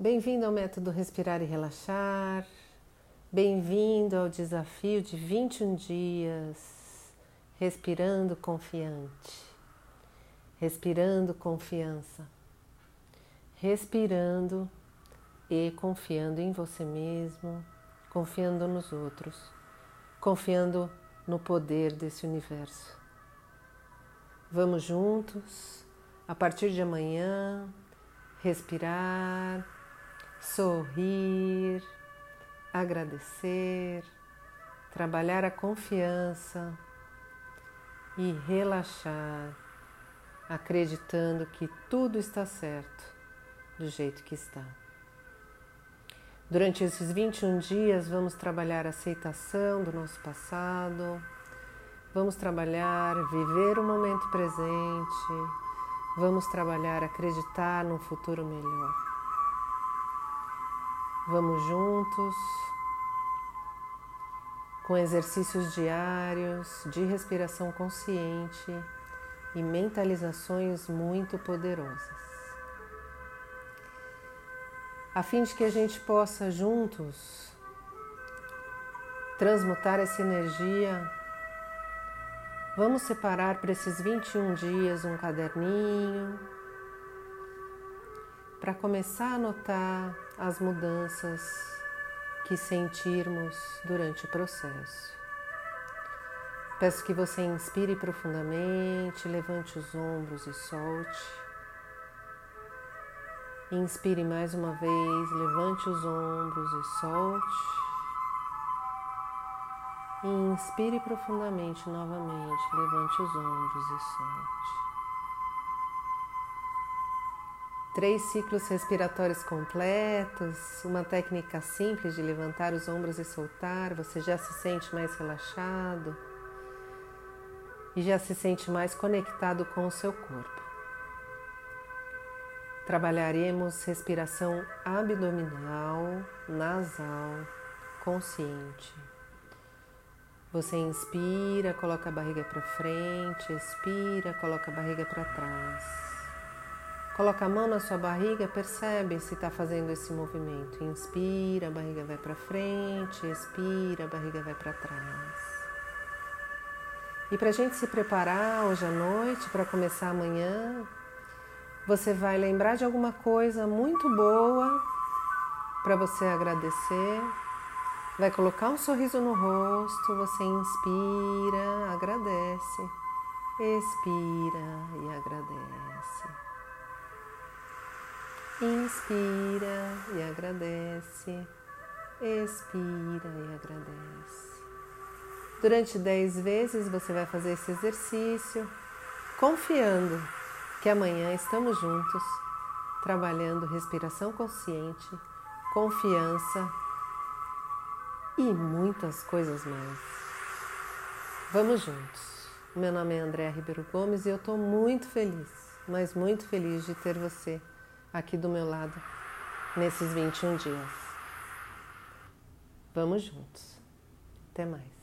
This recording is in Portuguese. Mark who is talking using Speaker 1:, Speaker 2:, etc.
Speaker 1: Bem-vindo ao método Respirar e Relaxar. Bem-vindo ao desafio de 21 dias. Respirando confiante, respirando confiança, respirando e confiando em você mesmo, confiando nos outros, confiando no poder desse universo. Vamos juntos, a partir de amanhã, respirar, sorrir, agradecer, trabalhar a confiança e relaxar, acreditando que tudo está certo do jeito que está. Durante esses 21 dias, vamos trabalhar a aceitação do nosso passado, vamos trabalhar viver o momento presente, vamos trabalhar acreditar num futuro melhor. Vamos juntos com exercícios diários de respiração consciente e mentalizações muito poderosas a fim de que a gente possa juntos transmutar essa energia. Vamos separar para esses 21 dias um caderninho para começar a notar as mudanças que sentirmos durante o processo. Peço que você inspire profundamente, levante os ombros e solte. Inspire mais uma vez, levante os ombros e solte. Inspire profundamente novamente, levante os ombros e solte. Três ciclos respiratórios completos, uma técnica simples de levantar os ombros e soltar, você já se sente mais relaxado e já se sente mais conectado com o seu corpo. Trabalharemos respiração abdominal, nasal, consciente. Você inspira, coloca a barriga para frente, expira, coloca a barriga para trás. Coloca a mão na sua barriga, percebe se está fazendo esse movimento. Inspira, a barriga vai para frente, expira, a barriga vai para trás. E para a gente se preparar hoje à noite, para começar amanhã, você vai lembrar de alguma coisa muito boa para você agradecer. Vai colocar um sorriso no rosto, você inspira, agradece, expira e agradece. Inspira e agradece, expira e agradece. Durante dez vezes você vai fazer esse exercício confiando que amanhã estamos juntos trabalhando respiração consciente, confiança e muitas coisas mais. Vamos juntos. Meu nome é André Ribeiro Gomes e eu estou muito feliz, mas muito feliz de ter você aqui do meu lado nesses 21 dias. Vamos juntos. Até mais.